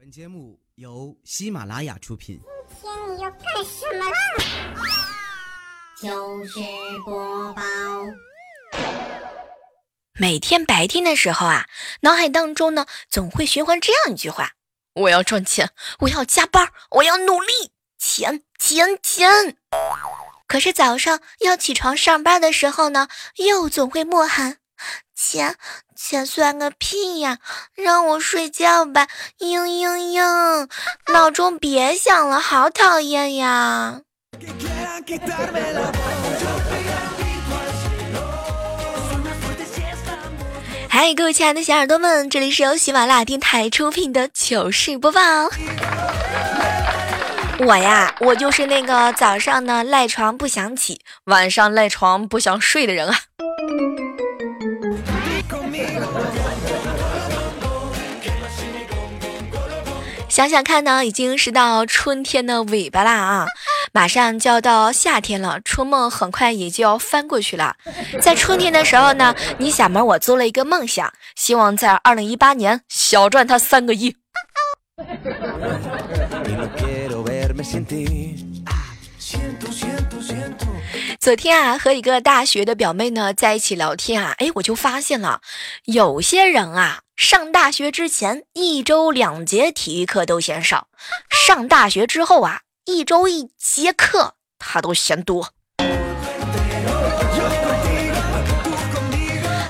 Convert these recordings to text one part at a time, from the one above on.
本节目由喜马拉雅出品。今天你要干什么啦？糗事播报。每天白天的时候啊，脑海当中呢总会循环这样一句话：我要赚钱，我要加班，我要努力，钱钱钱。可是早上要起床上班的时候呢，又总会默喊。钱钱算个屁呀！让我睡觉吧，嘤嘤嘤！闹钟别响了，好讨厌呀！嗨，各位亲爱的小耳朵们，这里是由喜马拉雅电台出品的糗事播报。我呀，我就是那个早上呢赖床不想起，晚上赖床不想睡的人啊。想想看呢，已经是到春天的尾巴啦啊，马上就要到夏天了，春梦很快也就要翻过去了。在春天的时候呢，你小妹我做了一个梦想，希望在二零一八年小赚他三个亿。昨天啊，和一个大学的表妹呢在一起聊天啊，哎，我就发现了，有些人啊，上大学之前一周两节体育课都嫌少，上大学之后啊，一周一节课他都嫌多。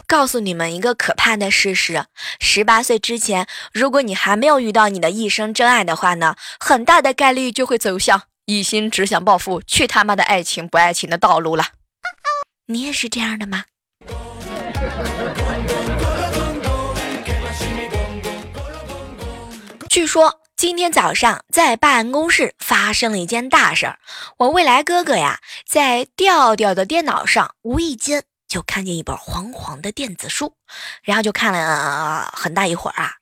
告诉你们一个可怕的事实：十八岁之前，如果你还没有遇到你的一生真爱的话呢，很大的概率就会走向一心只想暴富、去他妈的爱情不爱情的道路了。你也是这样的吗？据说今天早上在办公室发生了一件大事儿，我未来哥哥呀，在调调的电脑上无意间。就看见一本黄黄的电子书，然后就看了很大一会儿啊，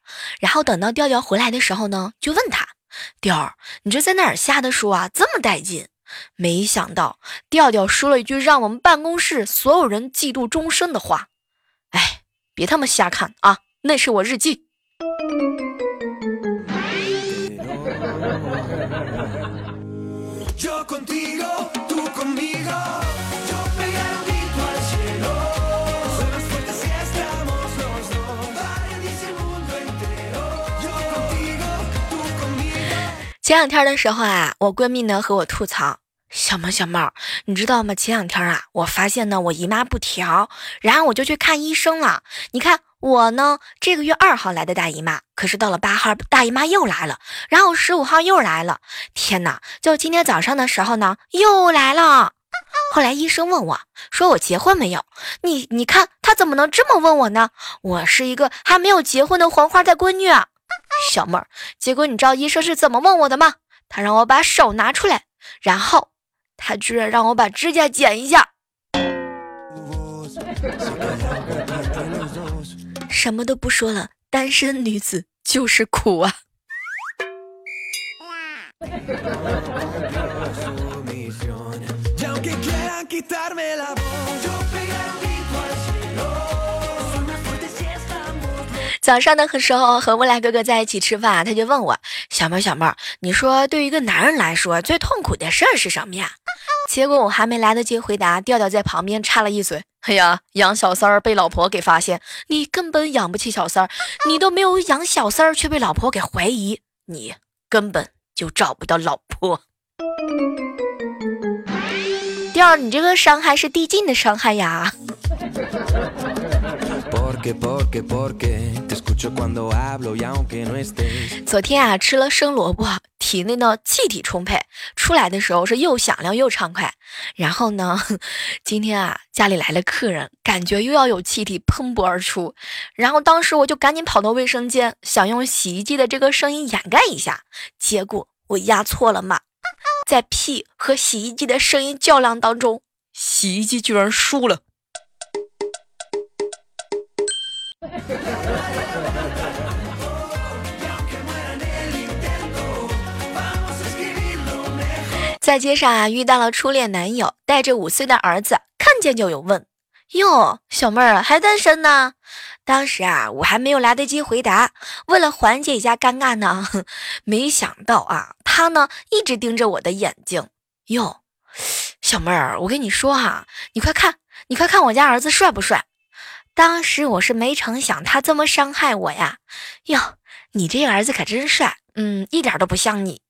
然后等到调调回来的时候呢，就问他：“调儿，你这在哪儿下的书啊？这么带劲！”没想到调调说了一句让我们办公室所有人嫉妒终身的话：“哎，别他妈瞎看啊，那是我日记。”前两天的时候啊，我闺蜜呢和我吐槽：“小猫小猫，你知道吗？前两天啊，我发现呢我姨妈不调，然后我就去看医生了。你看我呢，这个月二号来的大姨妈，可是到了八号大姨妈又来了，然后十五号又来了。天哪！就今天早上的时候呢又来了。后来医生问我说我结婚没有？你你看他怎么能这么问我呢？我是一个还没有结婚的黄花大闺女。”小妹儿，结果你知道医生是怎么问我的吗？他让我把手拿出来，然后他居然让我把指甲剪一下。什么都不说了，单身女子就是苦啊！早上的时候和未来哥哥在一起吃饭，他就问我小妹小妹，你说对于一个男人来说最痛苦的事儿是什么呀？结果我还没来得及回答，调调在旁边插了一嘴：“哎呀，养小三儿被老婆给发现，你根本养不起小三儿，你都没有养小三儿却被老婆给怀疑，你根本就找不到老婆。”调，你这个伤害是递进的伤害呀。昨天啊，吃了生萝卜，体内的气体充沛，出来的时候是又响亮又畅快。然后呢，今天啊，家里来了客人，感觉又要有气体喷薄而出。然后当时我就赶紧跑到卫生间，想用洗衣机的这个声音掩盖一下，结果我压错了码，在屁和洗衣机的声音较量当中，洗衣机居然输了。在街上啊，遇到了初恋男友，带着五岁的儿子，看见就有问：“哟，小妹儿还单身呢？”当时啊，我还没有来得及回答，为了缓解一下尴尬呢，没想到啊，他呢一直盯着我的眼睛。哟，小妹儿，我跟你说哈，你快看，你快看我家儿子帅不帅？当时我是没成想他这么伤害我呀。哟，你这儿子可真帅，嗯，一点都不像你。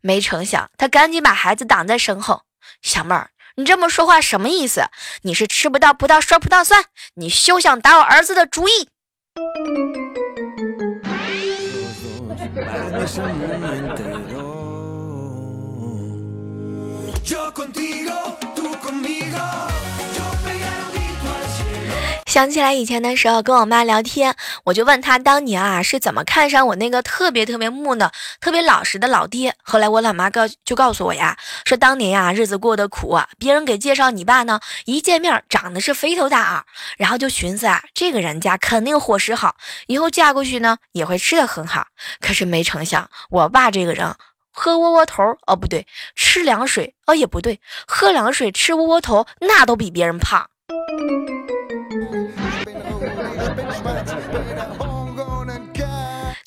没成想他赶紧把孩子挡在身后。小妹儿，你这么说话什么意思？你是吃不到葡萄说葡萄酸？你休想打我儿子的主意！想起来以前的时候，跟我妈聊天，我就问她当年啊是怎么看上我那个特别特别木讷、特别老实的老爹。后来我老妈告就告诉我呀，说当年呀日子过得苦啊，别人给介绍你爸呢，一见面长得是肥头大耳，然后就寻思啊，这个人家肯定伙食好，以后嫁过去呢也会吃的很好。可是没成想，我爸这个人喝窝窝头哦不对，吃凉水哦也不对，喝凉水吃窝窝头那都比别人胖。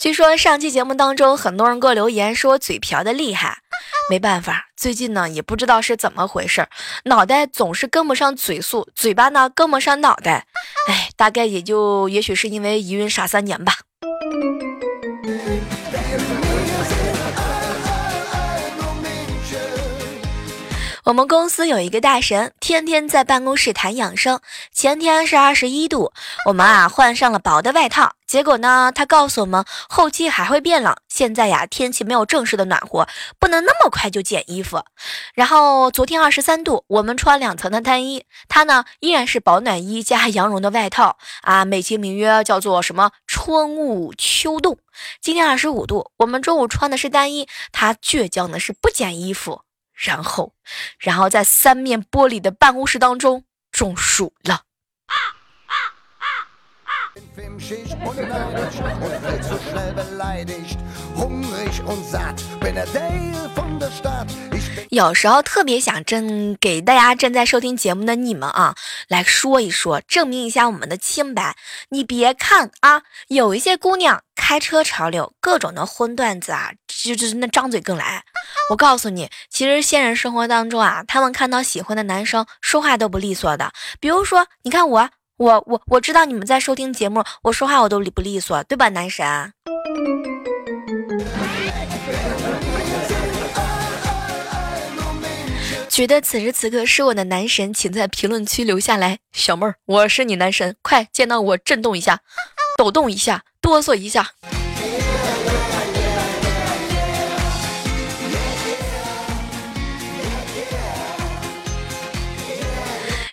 据说上期节目当中，很多人给我留言说我嘴瓢的厉害，没办法，最近呢也不知道是怎么回事，脑袋总是跟不上嘴速，嘴巴呢跟不上脑袋，哎，大概也就也许是因为一孕傻三年吧。我们公司有一个大神，天天在办公室谈养生。前天是二十一度，我们啊换上了薄的外套。结果呢，他告诉我们后期还会变冷。现在呀，天气没有正式的暖和，不能那么快就减衣服。然后昨天二十三度，我们穿两层的单衣，他呢依然是保暖衣加羊绒的外套啊，美其名曰叫做什么春捂秋冻。今天二十五度，我们中午穿的是单衣，他倔强的是不减衣服。然后，然后在三面玻璃的办公室当中中暑了。有时候特别想正给大家正在收听节目的你们啊，来说一说，证明一下我们的清白。你别看啊，有一些姑娘开车潮流，各种的荤段子啊，就就是那张嘴更来。我告诉你，其实现实生活当中啊，他们看到喜欢的男生说话都不利索的。比如说，你看我。我我我知道你们在收听节目，我说话我都理不利索，对吧，男神？觉得此时此刻是我的男神，请在评论区留下来。小妹儿，我是你男神，快见到我震动一下，抖动一下，哆嗦一下。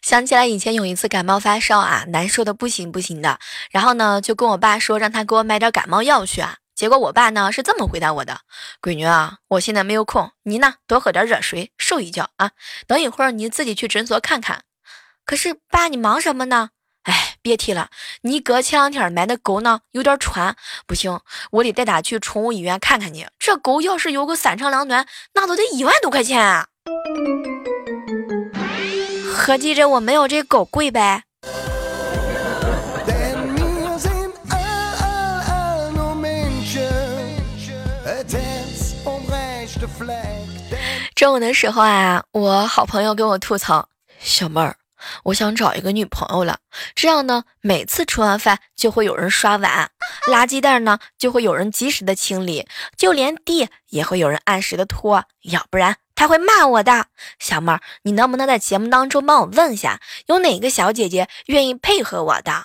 想起来以前有一次感冒发烧啊，难受的不行不行的，然后呢就跟我爸说让他给我买点感冒药去啊。结果我爸呢是这么回答我的：“闺女啊，我现在没有空，你呢多喝点热水，睡一觉啊。等一会儿你自己去诊所看看。”可是爸，你忙什么呢？哎，别提了，你哥前两天买的狗呢有点喘，不行，我得带他去宠物医院看看你。这狗要是有个三长两短，那都得一万多块钱啊。合计着我没有这狗贵呗。中午的时候啊，我好朋友跟我吐槽：“小妹儿，我想找一个女朋友了。这样呢，每次吃完饭就会有人刷碗，垃圾袋呢就会有人及时的清理，就连地也会有人按时的拖。要不然。”他会骂我的，小妹儿，你能不能在节目当中帮我问一下，有哪个小姐姐愿意配合我的？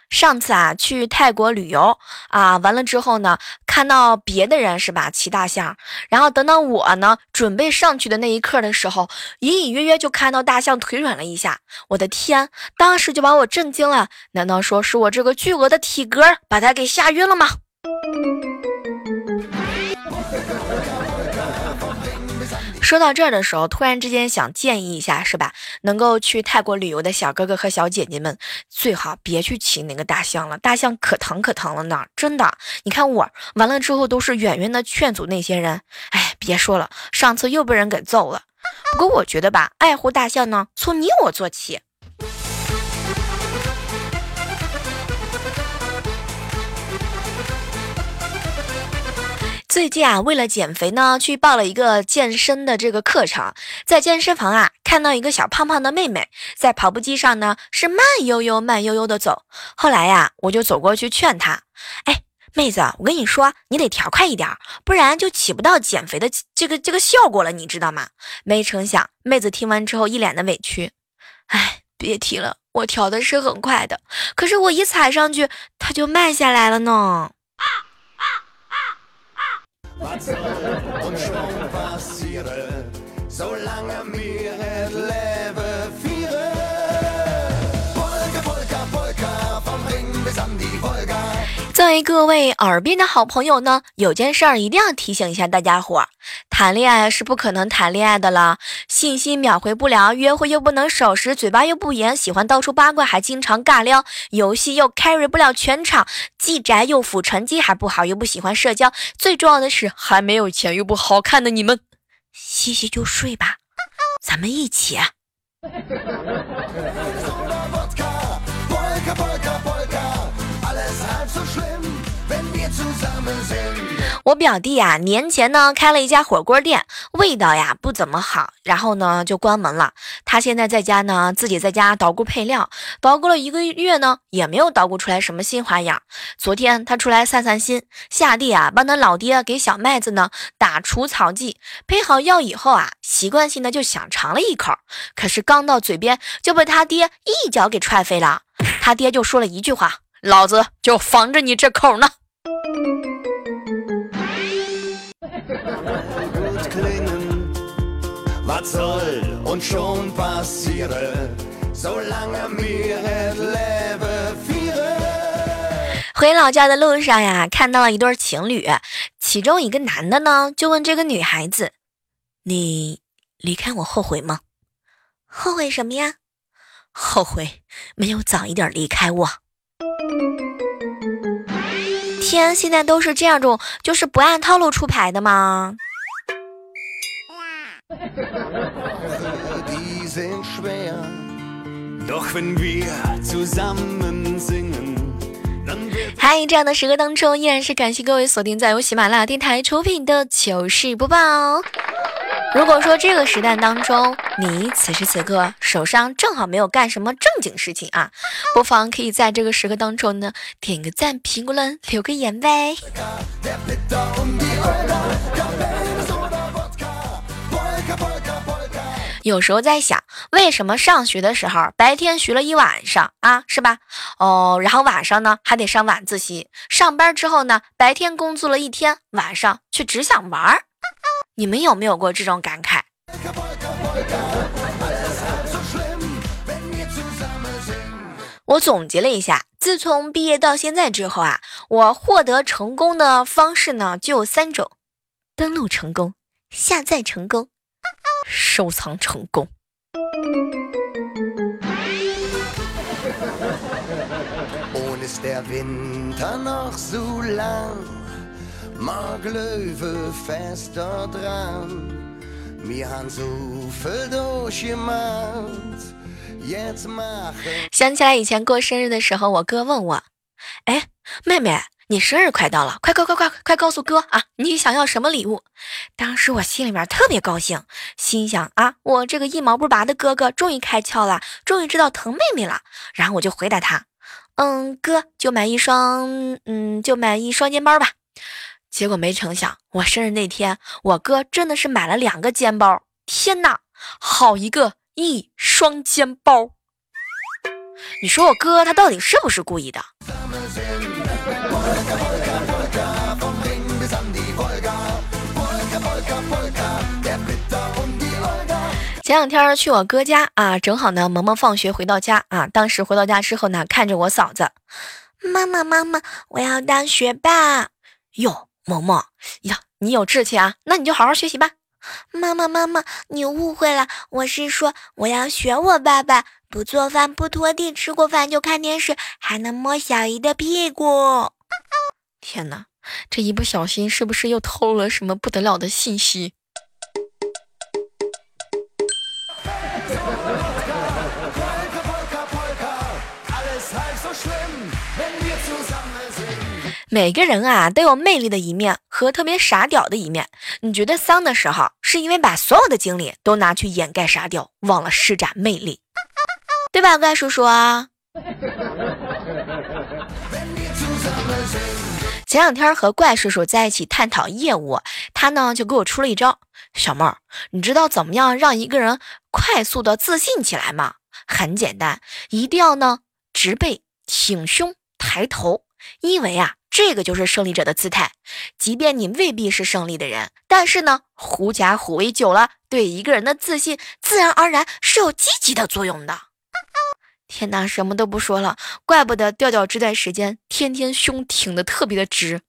上次啊，去泰国旅游啊，完了之后呢，看到别的人是吧骑大象，然后等到我呢准备上去的那一刻的时候，隐隐约约就看到大象腿软了一下。我的天，当时就把我震惊了。难道说是我这个巨额的体格把它给吓晕了吗？说到这儿的时候，突然之间想建议一下，是吧？能够去泰国旅游的小哥哥和小姐姐们，最好别去骑那个大象了，大象可疼可疼了呢，真的。你看我完了之后，都是远远的劝阻那些人。哎，别说了，上次又被人给揍了。不过我觉得吧，爱护大象呢，从你我做起。最近啊，为了减肥呢，去报了一个健身的这个课程。在健身房啊，看到一个小胖胖的妹妹在跑步机上呢，是慢悠悠、慢悠悠的走。后来呀，我就走过去劝她：“哎，妹子，我跟你说，你得调快一点，不然就起不到减肥的这个这个效果了，你知道吗？”没成想，妹子听完之后一脸的委屈：“哎，别提了，我调的是很快的，可是我一踩上去，它就慢下来了呢。” Was soll und schon passiere, solange mir 在各位耳边的好朋友呢，有件事儿一定要提醒一下大家伙儿。谈恋爱是不可能谈恋爱的了，信息秒回不了，约会又不能守时，嘴巴又不严，喜欢到处八卦，还经常尬撩，游戏又 carry 不了全场，既宅又腐，成绩还不好，又不喜欢社交，最重要的是还没有钱又不好看的你们，洗洗就睡吧，咱们一起。我表弟呀，年前呢开了一家火锅店，味道呀不怎么好，然后呢就关门了。他现在在家呢，自己在家捣鼓配料，捣鼓了一个月呢，也没有捣鼓出来什么新花样。昨天他出来散散心，下地啊帮他老爹给小麦子呢打除草剂，配好药以后啊，习惯性的就想尝了一口，可是刚到嘴边就被他爹一脚给踹飞了。他爹就说了一句话：“老子就防着你这口呢。”回老家的路上呀，看到了一对情侣，其中一个男的呢，就问这个女孩子：“你离开我后悔吗？后悔什么呀？后悔没有早一点离开我。”天，现在都是这样种，就是不按套路出牌的吗？嗨，这样的时刻当中，依然是感谢各位锁定在由喜马拉雅电台出品的糗事播报。如果说这个时代当中，你此时此刻手上正好没有干什么正经事情啊，不妨可以在这个时刻当中呢，点个赞、评个论、留个言呗。有时候在想，为什么上学的时候白天学了一晚上啊，是吧？哦，然后晚上呢还得上晚自习。上班之后呢，白天工作了一天，晚上却只想玩儿。你们有没有过这种感慨？我总结了一下，自从毕业到现在之后啊，我获得成功的方式呢就有三种：登录成功、下载成功。收藏成功。想起来以前过生日的时候，我哥问我：“哎，妹妹。”你生日快到了，快快快快快告诉哥啊！你想要什么礼物？当时我心里面特别高兴，心想啊，我这个一毛不拔的哥哥终于开窍了，终于知道疼妹妹了。然后我就回答他，嗯，哥就买一双，嗯，就买一双肩包吧。结果没成想，我生日那天，我哥真的是买了两个肩包。天哪，好一个一双肩包！你说我哥他到底是不是故意的？前两天去我哥家啊，正好呢，萌萌放学回到家啊。当时回到家之后呢，看着我嫂子，妈妈妈妈，我要当学霸。哟，萌萌呀，你有志气啊，那你就好好学习吧。妈妈妈妈，你误会了，我是说我要学我爸爸，不做饭不拖地，吃过饭就看电视，还能摸小姨的屁股。天哪，这一不小心是不是又透露了什么不得了的信息？每个人啊都有魅力的一面和特别傻屌的一面。你觉得丧的时候，是因为把所有的精力都拿去掩盖傻屌，忘了施展魅力，对吧，怪叔叔啊？前两天和怪叔叔在一起探讨业务，他呢就给我出了一招。小妹儿，你知道怎么样让一个人快速的自信起来吗？很简单，一定要呢直背、挺胸、抬头，因为啊。这个就是胜利者的姿态，即便你未必是胜利的人，但是呢，狐假虎威久了，对一个人的自信自然而然是有积极的作用的。天哪，什么都不说了，怪不得调调这段时间天天胸挺的特别的直。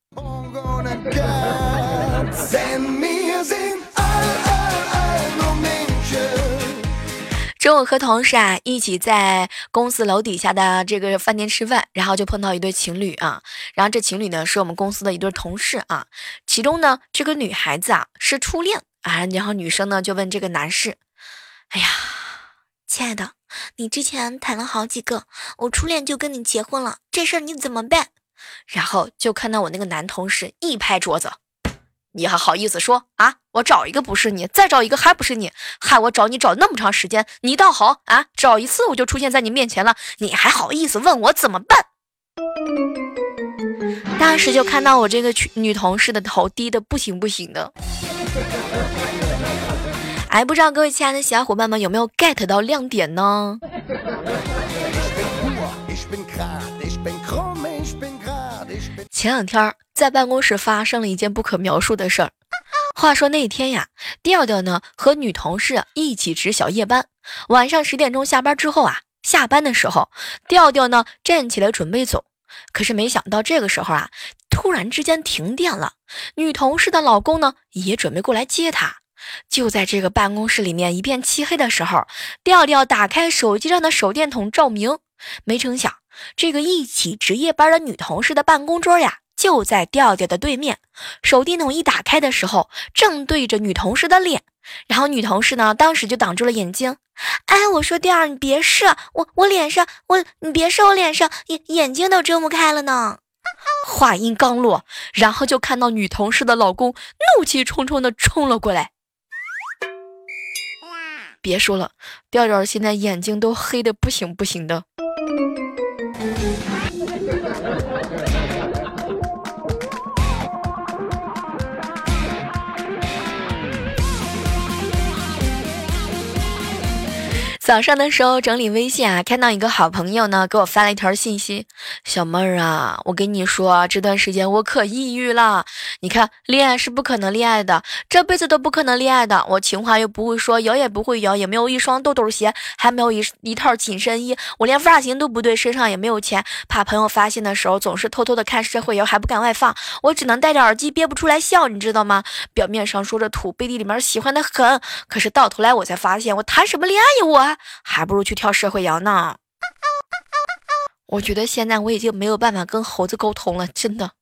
中午和同事啊一起在公司楼底下的这个饭店吃饭，然后就碰到一对情侣啊。然后这情侣呢是我们公司的一对同事啊。其中呢这个女孩子啊是初恋啊，然后女生呢就问这个男士：“哎呀，亲爱的，你之前谈了好几个，我初恋就跟你结婚了，这事儿你怎么办？”然后就看到我那个男同事一拍桌子。你还好意思说啊？我找一个不是你，再找一个还不是你，害我找你找那么长时间。你倒好啊，找一次我就出现在你面前了，你还好意思问我怎么办？当时就看到我这个女同事的头低的不行不行的。哎，不知道各位亲爱的小伙伴们有没有 get 到亮点呢？前两天在办公室发生了一件不可描述的事儿。话说那天呀，调调呢和女同事一起值小夜班，晚上十点钟下班之后啊，下班的时候，调调呢站起来准备走，可是没想到这个时候啊，突然之间停电了。女同事的老公呢也准备过来接她。就在这个办公室里面一片漆黑的时候，调调打开手机上的手电筒照明，没成想。这个一起值夜班的女同事的办公桌呀，就在调调的对面。手电筒一打开的时候，正对着女同事的脸。然后女同事呢，当时就挡住了眼睛。哎，我说调儿，你别射我，我脸上，我你别射我脸上，眼眼睛都睁不开了呢。话音刚落，然后就看到女同事的老公怒气冲冲的冲了过来。别说了，调调现在眼睛都黑的不行不行的。早上的时候整理微信啊，看到一个好朋友呢给我发了一条信息：“小妹儿啊，我跟你说，这段时间我可抑郁了。你看，恋爱是不可能恋爱的，这辈子都不可能恋爱的。我情话又不会说，摇也不会摇，也没有一双豆豆鞋，还没有一一套紧身衣。我连发型都不对，身上也没有钱，怕朋友发现的时候总是偷偷的看社会摇，还不敢外放。我只能戴着耳机憋不出来笑，你知道吗？表面上说着土，背地里面喜欢的很。可是到头来我才发现，我谈什么恋爱呀我。”还不如去跳社会摇呢。我觉得现在我已经没有办法跟猴子沟通了，真的。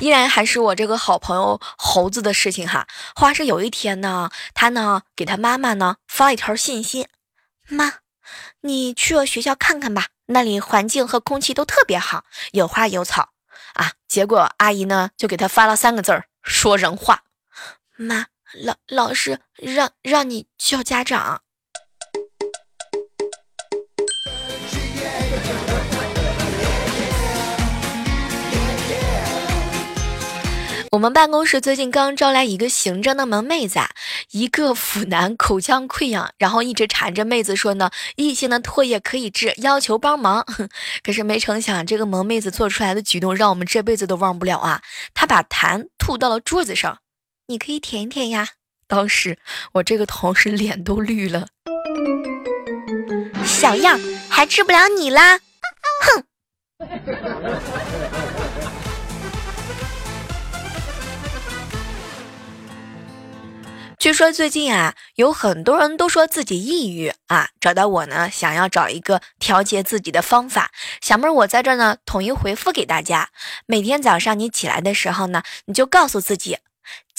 依然还是我这个好朋友猴子的事情哈。话是有一天呢，他呢给他妈妈呢发了一条信息：“妈，你去我学校看看吧，那里环境和空气都特别好，有花有草啊。”结果阿姨呢就给他发了三个字儿：说人话。妈。老老师让让你叫家长。我们办公室最近刚招来一个行政的萌妹子，一个腐男，口腔溃疡，然后一直缠着妹子说呢，异性的唾液可以治，要求帮忙。可是没成想，这个萌妹子做出来的举动让我们这辈子都忘不了啊！她把痰吐到了桌子上。你可以舔一舔呀。”当时我这个同事脸都绿了，小样还治不了你啦，哼！据说最近啊，有很多人都说自己抑郁啊，找到我呢，想要找一个调节自己的方法。小妹儿，我在这儿呢，统一回复给大家：每天早上你起来的时候呢，你就告诉自己，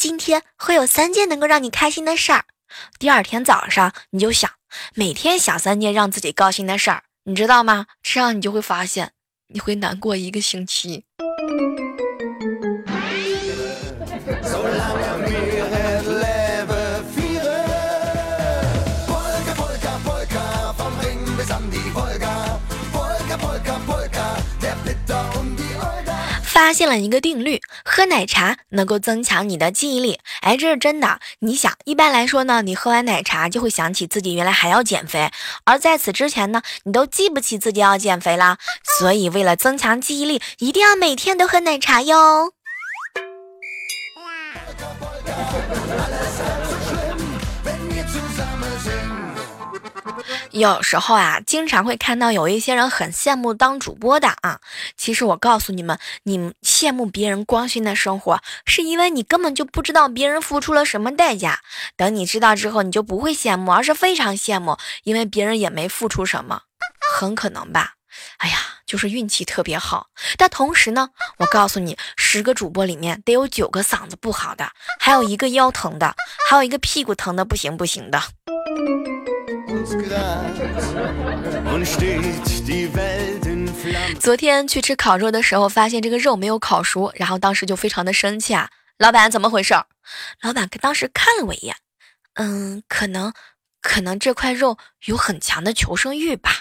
今天会有三件能够让你开心的事儿。第二天早上你就想，每天想三件让自己高兴的事儿，你知道吗？这样你就会发现，你会难过一个星期。发现了一个定律，喝奶茶能够增强你的记忆力。哎，这是真的。你想，一般来说呢，你喝完奶茶就会想起自己原来还要减肥，而在此之前呢，你都记不起自己要减肥啦。所以，为了增强记忆力，一定要每天都喝奶茶哟。有时候啊，经常会看到有一些人很羡慕当主播的啊。其实我告诉你们，你羡慕别人光鲜的生活，是因为你根本就不知道别人付出了什么代价。等你知道之后，你就不会羡慕，而是非常羡慕，因为别人也没付出什么，很可能吧。哎呀，就是运气特别好。但同时呢，我告诉你，十个主播里面得有九个嗓子不好的，还有一个腰疼的，还有一个屁股疼的不行不行的。昨天去吃烤肉的时候，发现这个肉没有烤熟，然后当时就非常的生气啊！老板怎么回事？老板当时看了我一眼，嗯，可能，可能这块肉有很强的求生欲吧。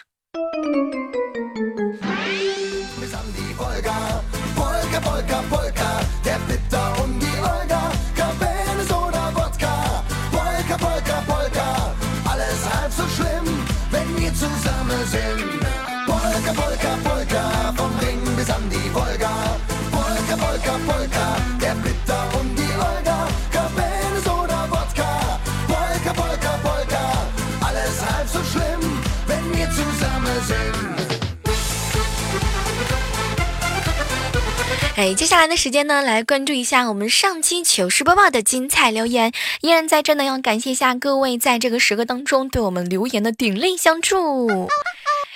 哎，接下来的时间呢，来关注一下我们上期糗事播报的精彩留言。依然在这呢，要感谢一下各位在这个时刻当中对我们留言的鼎力相助。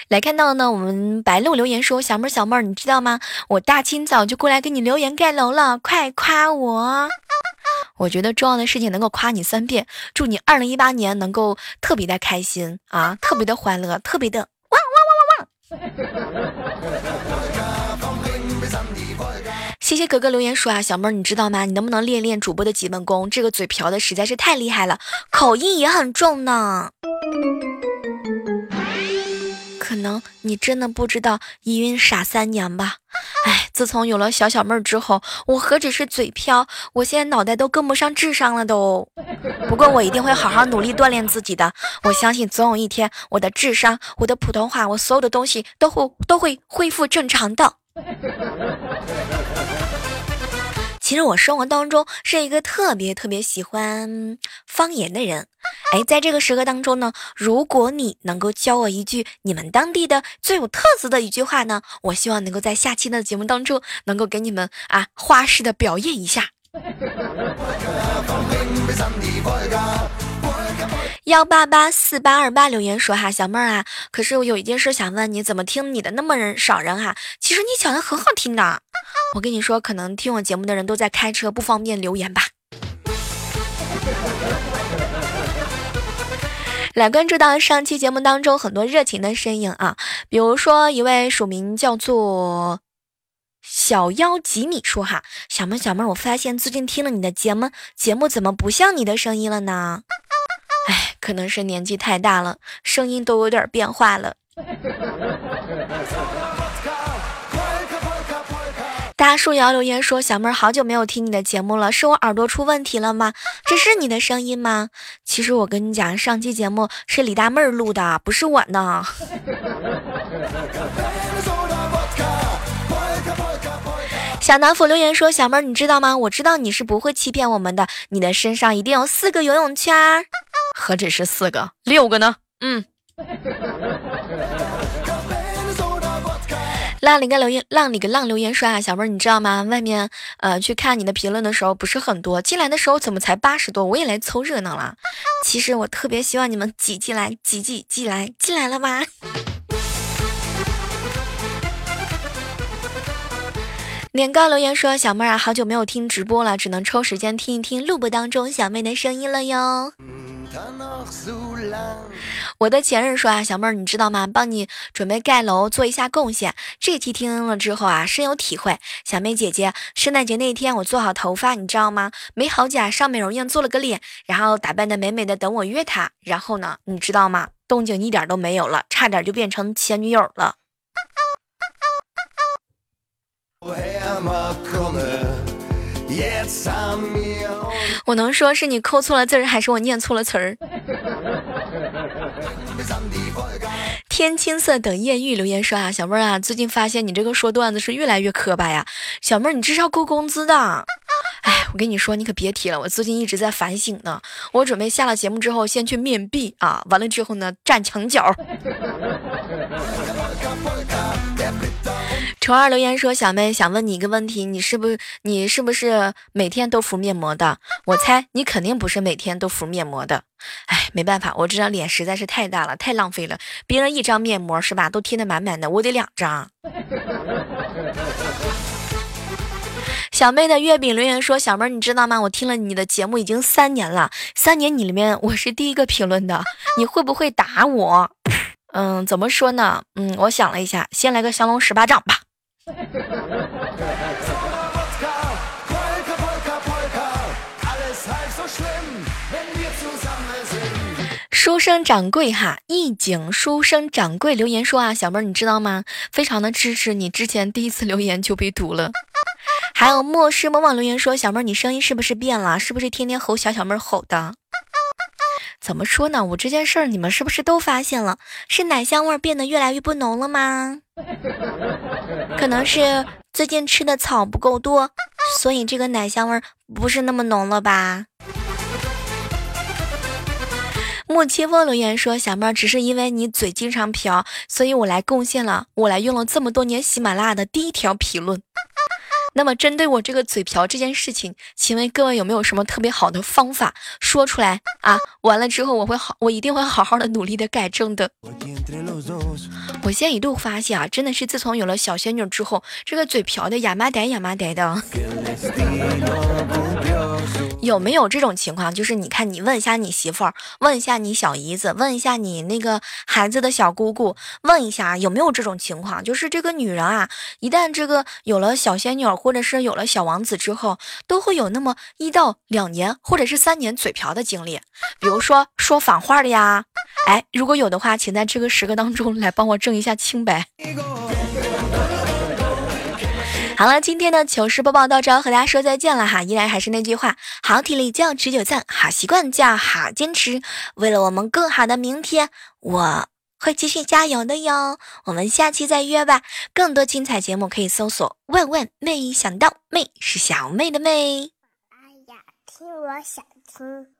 来看到呢，我们白鹿留言说：“小妹儿，小妹儿，你知道吗？我大清早就过来给你留言盖楼了，快夸我！我觉得重要的事情能够夸你三遍。祝你二零一八年能够特别的开心啊，特别的欢乐，特别的汪汪汪汪汪！” 谢谢哥哥留言说啊，小妹儿你知道吗？你能不能练练主播的基本功？这个嘴瓢的实在是太厉害了，口音也很重呢。可能你真的不知道一孕傻三年吧？哎，自从有了小小妹儿之后，我何止是嘴飘，我现在脑袋都跟不上智商了都。不过我一定会好好努力锻炼自己的，我相信总有一天我的智商、我的普通话、我所有的东西都会都会恢复正常的。其实我生活当中是一个特别特别喜欢方言的人，哎，在这个时刻当中呢，如果你能够教我一句你们当地的最有特色的一句话呢，我希望能够在下期的节目当中能够给你们啊花式的表演一下。幺八八四八二八留言说哈，小妹儿啊，可是我有一件事想问你，怎么听你的那么人少人哈？其实你讲的很好听的，我跟你说，可能听我节目的人都在开车，不方便留言吧。来关注到上期节目当中很多热情的身影啊，比如说一位署名叫做小妖吉米说哈，小妹小妹，我发现最近听了你的节目，节目怎么不像你的声音了呢？可能是年纪太大了，声音都有点变化了。大树摇留言说：“小妹儿，好久没有听你的节目了，是我耳朵出问题了吗？这是你的声音吗？其实我跟你讲，上期节目是李大妹儿录的，不是我呢。”小南府留言说：“小妹儿，你知道吗？我知道你是不会欺骗我们的，你的身上一定有四个游泳圈，何止是四个，六个呢？嗯。”浪里个留言，浪里个浪留言说啊，小妹儿你知道吗？外面呃去看你的评论的时候不是很多，进来的时候怎么才八十多？我也来凑热闹了。其实我特别希望你们挤进来，挤挤挤来，进来了吗？年糕留言说：“小妹儿啊，好久没有听直播了，只能抽时间听一听录播当中小妹的声音了哟。”我的前任说啊，小妹儿你知道吗？帮你准备盖楼做一下贡献。这期听了之后啊，深有体会。小妹姐姐，圣诞节那天我做好头发，你知道吗？美好甲上美容院做了个脸，然后打扮的美美的等我约她。然后呢，你知道吗？动静一点都没有了，差点就变成前女友了。我能说是你扣错了字儿，还是我念错了词儿？天青色等艳遇留言说啊，小妹儿啊，最近发现你这个说段子是越来越磕巴呀。小妹儿，你这是要扣工资的。哎，我跟你说，你可别提了，我最近一直在反省呢。我准备下了节目之后先去面壁啊，完了之后呢站墙角。虫儿留言说：“小妹想问你一个问题，你是不是你是不是每天都敷面膜的？我猜你肯定不是每天都敷面膜的。哎，没办法，我这张脸实在是太大了，太浪费了。别人一张面膜是吧，都贴的满满的，我得两张。”小妹的月饼留言说：“小妹，你知道吗？我听了你的节目已经三年了，三年你里面我是第一个评论的，你会不会打我？嗯，怎么说呢？嗯，我想了一下，先来个降龙十八掌吧。”书生掌柜哈，一景书生掌柜留言说啊，小妹儿你知道吗？非常的支持你，之前第一次留言就被读了。还有末世某某留言说，小妹儿你声音是不是变了？是不是天天吼小小妹儿吼的？怎么说呢？我这件事儿你们是不是都发现了？是奶香味变得越来越不浓了吗？可能是最近吃的草不够多，所以这个奶香味不是那么浓了吧？木清风留言说：“小妹儿，只是因为你嘴经常瓢，所以我来贡献了，我来用了这么多年喜马拉雅的第一条评论。”那么，针对我这个嘴瓢这件事情，请问各位有没有什么特别好的方法说出来啊？完了之后，我会好，我一定会好好的努力的改正的。我现在一度发现啊，真的是自从有了小仙女之后，这个嘴瓢的哑麻呆哑麻呆的。有没有这种情况？就是你看，你问一下你媳妇儿，问一下你小姨子，问一下你那个孩子的小姑姑，问一下有没有这种情况？就是这个女人啊，一旦这个有了小仙女，或者是有了小王子之后，都会有那么一到两年，或者是三年嘴瓢的经历。比如说说反话的呀，哎，如果有的话，请在这个十个当中来帮我证一下清白。好了，今天的糗事播报到这，和大家说再见了哈！依然还是那句话，好体力就要持久战，好习惯就要好坚持。为了我们更好的明天，我会继续加油的哟。我们下期再约吧！更多精彩节目可以搜索“万万没想到”，妹是小妹的妹。哎呀，听我想听。